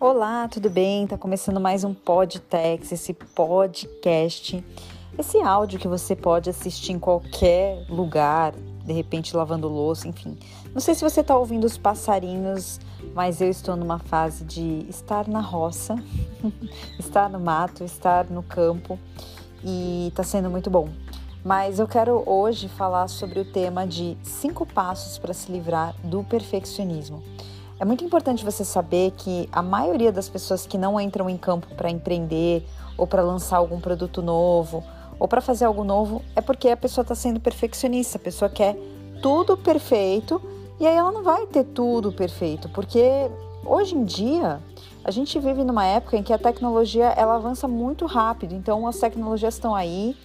Olá, tudo bem? Tá começando mais um Podtex, esse podcast, esse áudio que você pode assistir em qualquer lugar, de repente lavando louça, enfim. Não sei se você tá ouvindo os passarinhos, mas eu estou numa fase de estar na roça, estar no mato, estar no campo e tá sendo muito bom. Mas eu quero hoje falar sobre o tema de cinco passos para se livrar do perfeccionismo. É muito importante você saber que a maioria das pessoas que não entram em campo para empreender ou para lançar algum produto novo ou para fazer algo novo é porque a pessoa está sendo perfeccionista, a pessoa quer tudo perfeito e aí ela não vai ter tudo perfeito, porque hoje em dia a gente vive numa época em que a tecnologia ela avança muito rápido, então as tecnologias estão aí.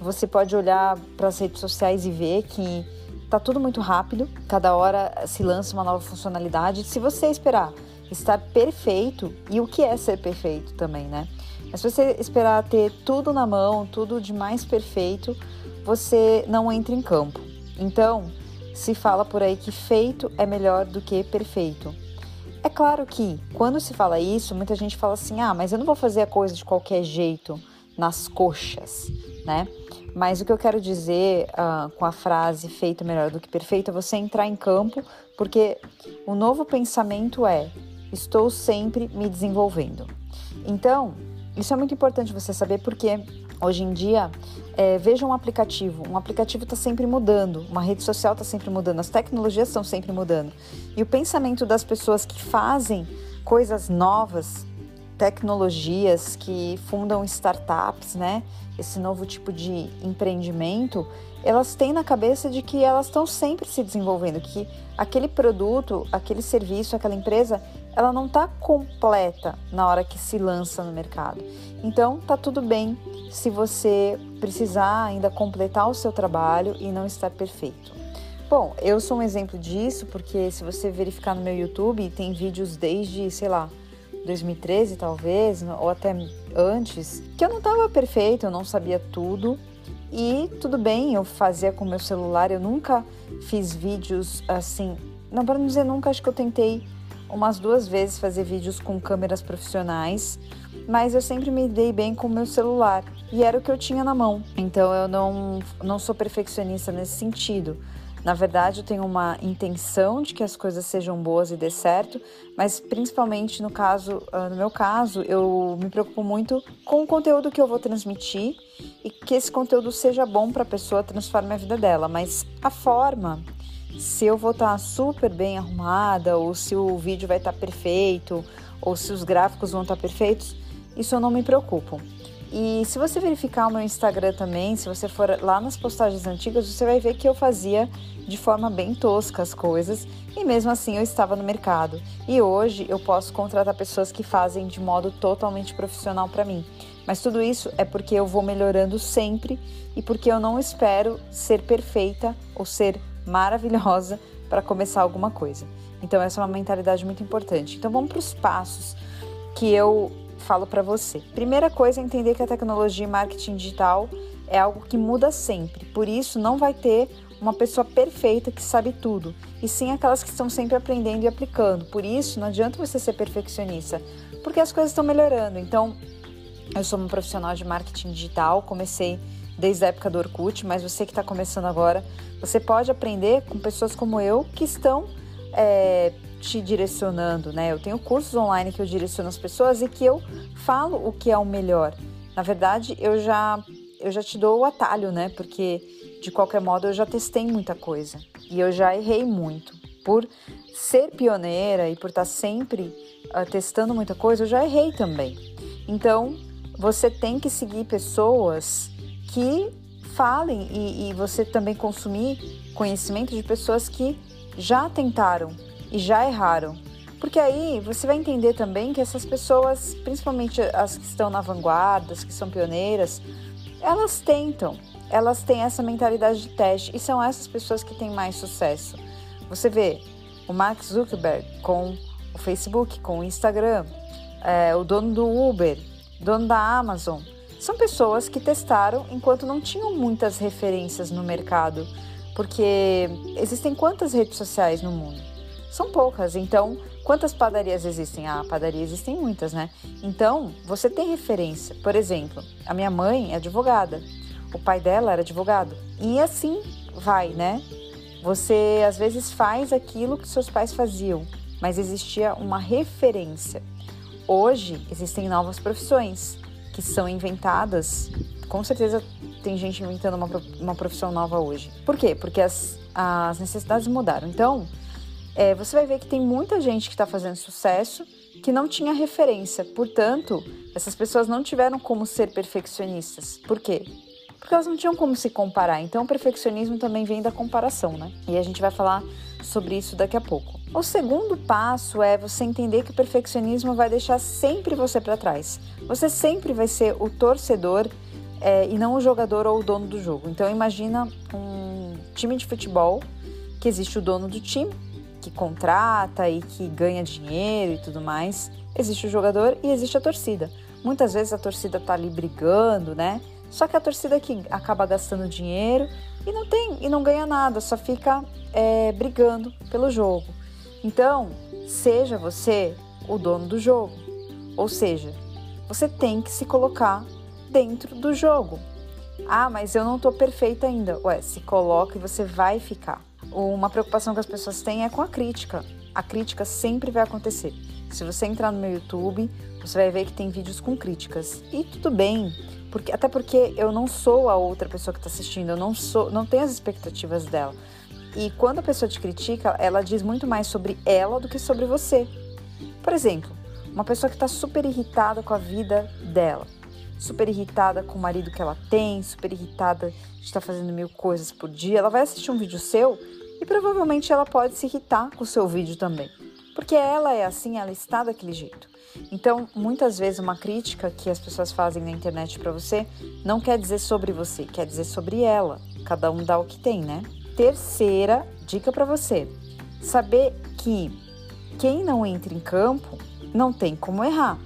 Você pode olhar para as redes sociais e ver que Tá tudo muito rápido, cada hora se lança uma nova funcionalidade. Se você esperar estar perfeito, e o que é ser perfeito também, né? Mas se você esperar ter tudo na mão, tudo de mais perfeito, você não entra em campo. Então, se fala por aí que feito é melhor do que perfeito. É claro que quando se fala isso, muita gente fala assim: ah, mas eu não vou fazer a coisa de qualquer jeito, nas coxas, né? Mas o que eu quero dizer uh, com a frase feito melhor do que perfeito é você entrar em campo, porque o novo pensamento é: estou sempre me desenvolvendo. Então, isso é muito importante você saber porque hoje em dia, é, veja um aplicativo. Um aplicativo está sempre mudando, uma rede social está sempre mudando, as tecnologias estão sempre mudando. E o pensamento das pessoas que fazem coisas novas tecnologias que fundam startups, né? Esse novo tipo de empreendimento, elas têm na cabeça de que elas estão sempre se desenvolvendo, que aquele produto, aquele serviço, aquela empresa, ela não está completa na hora que se lança no mercado. Então, tá tudo bem se você precisar ainda completar o seu trabalho e não estar perfeito. Bom, eu sou um exemplo disso porque se você verificar no meu YouTube, tem vídeos desde, sei lá, 2013 talvez, ou até antes, que eu não estava perfeita, eu não sabia tudo. E tudo bem, eu fazia com meu celular, eu nunca fiz vídeos assim. Não, para não dizer nunca, acho que eu tentei umas duas vezes fazer vídeos com câmeras profissionais, mas eu sempre me dei bem com o meu celular e era o que eu tinha na mão. Então eu não, não sou perfeccionista nesse sentido. Na verdade, eu tenho uma intenção de que as coisas sejam boas e dê certo, mas principalmente no caso, ah, no meu caso, eu me preocupo muito com o conteúdo que eu vou transmitir e que esse conteúdo seja bom para a pessoa, transforme a vida dela. Mas a forma, se eu vou estar tá super bem arrumada, ou se o vídeo vai estar tá perfeito, ou se os gráficos vão estar tá perfeitos, isso eu não me preocupo. E se você verificar o meu Instagram também, se você for lá nas postagens antigas, você vai ver que eu fazia de forma bem tosca as coisas e mesmo assim eu estava no mercado. E hoje eu posso contratar pessoas que fazem de modo totalmente profissional para mim. Mas tudo isso é porque eu vou melhorando sempre e porque eu não espero ser perfeita ou ser maravilhosa para começar alguma coisa. Então essa é uma mentalidade muito importante. Então vamos para os passos que eu falo para você. Primeira coisa é entender que a tecnologia e marketing digital é algo que muda sempre. Por isso, não vai ter uma pessoa perfeita que sabe tudo, e sim aquelas que estão sempre aprendendo e aplicando. Por isso, não adianta você ser perfeccionista, porque as coisas estão melhorando. Então, eu sou uma profissional de marketing digital, comecei desde a época do Orkut, mas você que está começando agora, você pode aprender com pessoas como eu que estão é, te direcionando, né? Eu tenho cursos online que eu direciono as pessoas e que eu falo o que é o melhor. Na verdade, eu já eu já te dou o atalho, né? Porque de qualquer modo eu já testei muita coisa e eu já errei muito. Por ser pioneira e por estar sempre uh, testando muita coisa, eu já errei também. Então, você tem que seguir pessoas que falem e, e você também consumir conhecimento de pessoas que já tentaram e já erraram. Porque aí você vai entender também que essas pessoas, principalmente as que estão na vanguarda, as que são pioneiras, elas tentam, elas têm essa mentalidade de teste e são essas pessoas que têm mais sucesso. Você vê o Mark Zuckerberg com o Facebook, com o Instagram, é, o dono do Uber, dono da Amazon, são pessoas que testaram enquanto não tinham muitas referências no mercado, porque existem quantas redes sociais no mundo? São poucas. Então, quantas padarias existem? Ah, padaria existem muitas, né? Então, você tem referência. Por exemplo, a minha mãe é advogada, o pai dela era advogado. E assim vai, né? Você às vezes faz aquilo que seus pais faziam, mas existia uma referência. Hoje existem novas profissões que são inventadas. Com certeza tem gente inventando uma, uma profissão nova hoje. Por quê? Porque as, as necessidades mudaram. Então, é, você vai ver que tem muita gente que está fazendo sucesso que não tinha referência. Portanto, essas pessoas não tiveram como ser perfeccionistas. Por quê? Porque elas não tinham como se comparar. Então, o perfeccionismo também vem da comparação, né? E a gente vai falar sobre isso daqui a pouco. O segundo passo é você entender que o perfeccionismo vai deixar sempre você para trás. Você sempre vai ser o torcedor é, e não o jogador ou o dono do jogo. Então, imagina um time de futebol que existe o dono do time que contrata e que ganha dinheiro e tudo mais. Existe o jogador e existe a torcida. Muitas vezes a torcida tá ali brigando, né? Só que a torcida que acaba gastando dinheiro e não tem e não ganha nada, só fica é, brigando pelo jogo. Então, seja você o dono do jogo. Ou seja, você tem que se colocar dentro do jogo. Ah, mas eu não tô perfeita ainda. Ué, se coloca e você vai ficar uma preocupação que as pessoas têm é com a crítica. A crítica sempre vai acontecer. Se você entrar no meu YouTube, você vai ver que tem vídeos com críticas. E tudo bem, porque até porque eu não sou a outra pessoa que está assistindo, eu não sou, não tenho as expectativas dela. E quando a pessoa te critica, ela diz muito mais sobre ela do que sobre você. Por exemplo, uma pessoa que está super irritada com a vida dela, super irritada com o marido que ela tem, super irritada de estar fazendo mil coisas por dia, ela vai assistir um vídeo seu e provavelmente ela pode se irritar com o seu vídeo também, porque ela é assim, ela está daquele jeito. Então, muitas vezes uma crítica que as pessoas fazem na internet para você não quer dizer sobre você, quer dizer sobre ela. Cada um dá o que tem, né? Terceira dica para você: saber que quem não entra em campo não tem como errar.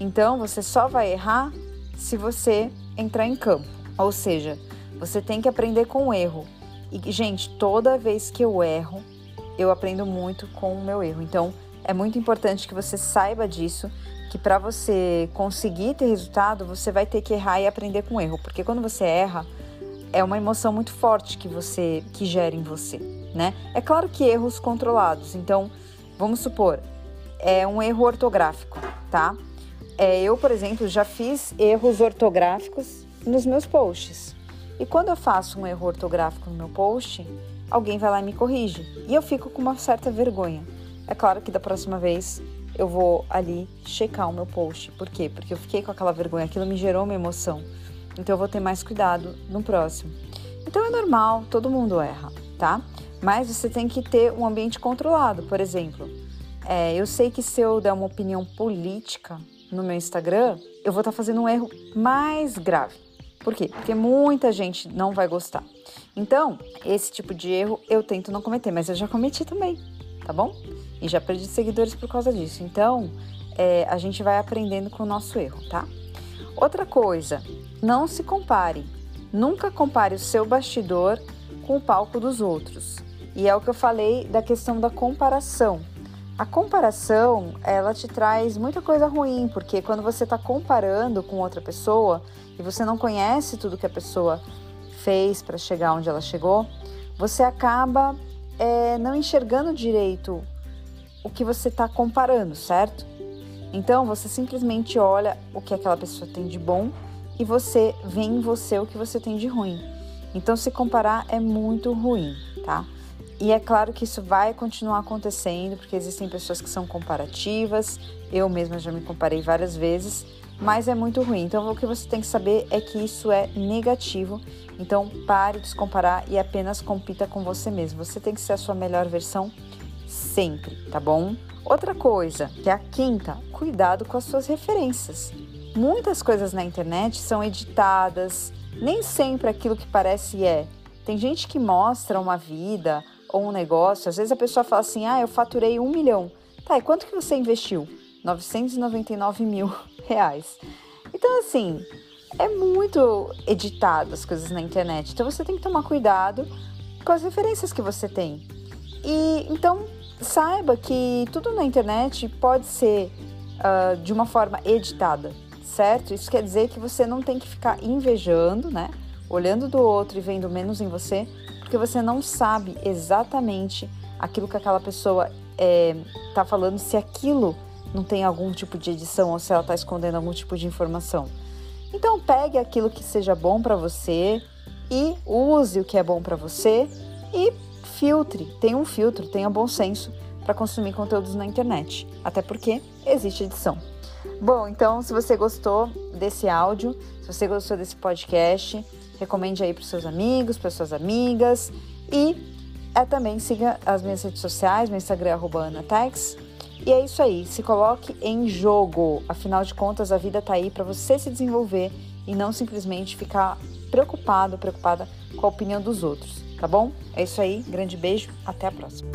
Então, você só vai errar se você entrar em campo. Ou seja, você tem que aprender com o erro. E, gente, toda vez que eu erro, eu aprendo muito com o meu erro. Então, é muito importante que você saiba disso, que para você conseguir ter resultado, você vai ter que errar e aprender com erro, porque quando você erra, é uma emoção muito forte que você que gera em você, né? É claro que erros controlados. Então, vamos supor, é um erro ortográfico, tá? É, eu, por exemplo, já fiz erros ortográficos nos meus posts. E quando eu faço um erro ortográfico no meu post, alguém vai lá e me corrige. E eu fico com uma certa vergonha. É claro que da próxima vez eu vou ali checar o meu post. Por quê? Porque eu fiquei com aquela vergonha, aquilo me gerou uma emoção. Então eu vou ter mais cuidado no próximo. Então é normal, todo mundo erra, tá? Mas você tem que ter um ambiente controlado. Por exemplo, é, eu sei que se eu der uma opinião política no meu Instagram, eu vou estar tá fazendo um erro mais grave. Por quê? Porque muita gente não vai gostar. Então, esse tipo de erro eu tento não cometer, mas eu já cometi também, tá bom? E já perdi seguidores por causa disso. Então, é, a gente vai aprendendo com o nosso erro, tá? Outra coisa, não se compare. Nunca compare o seu bastidor com o palco dos outros. E é o que eu falei da questão da comparação. A comparação, ela te traz muita coisa ruim, porque quando você está comparando com outra pessoa e você não conhece tudo que a pessoa fez para chegar onde ela chegou, você acaba é, não enxergando direito o que você está comparando, certo? Então você simplesmente olha o que aquela pessoa tem de bom e você vê em você o que você tem de ruim. Então se comparar é muito ruim, tá? E é claro que isso vai continuar acontecendo, porque existem pessoas que são comparativas, eu mesma já me comparei várias vezes, mas é muito ruim. Então, o que você tem que saber é que isso é negativo. Então, pare de se comparar e apenas compita com você mesmo. Você tem que ser a sua melhor versão sempre, tá bom? Outra coisa, que é a quinta, cuidado com as suas referências. Muitas coisas na internet são editadas, nem sempre aquilo que parece é. Tem gente que mostra uma vida ou um negócio, às vezes a pessoa fala assim: ah, eu faturei um milhão. Tá, e quanto que você investiu? 999 mil reais. Então, assim, é muito editado as coisas na internet. Então, você tem que tomar cuidado com as referências que você tem. E então saiba que tudo na internet pode ser uh, de uma forma editada, certo? Isso quer dizer que você não tem que ficar invejando, né? Olhando do outro e vendo menos em você, porque você não sabe exatamente aquilo que aquela pessoa está é, falando, se aquilo não tem algum tipo de edição ou se ela está escondendo algum tipo de informação. Então pegue aquilo que seja bom para você e use o que é bom para você e filtre, tenha um filtro, tenha bom senso para consumir conteúdos na internet, até porque existe edição. Bom, então se você gostou desse áudio, se você gostou desse podcast, recomende aí para seus amigos, para suas amigas e é, também siga as minhas redes sociais, meu Instagram é anatex. E é isso aí, se coloque em jogo. Afinal de contas, a vida tá aí para você se desenvolver e não simplesmente ficar preocupado, preocupada com a opinião dos outros, tá bom? É isso aí, grande beijo, até a próxima.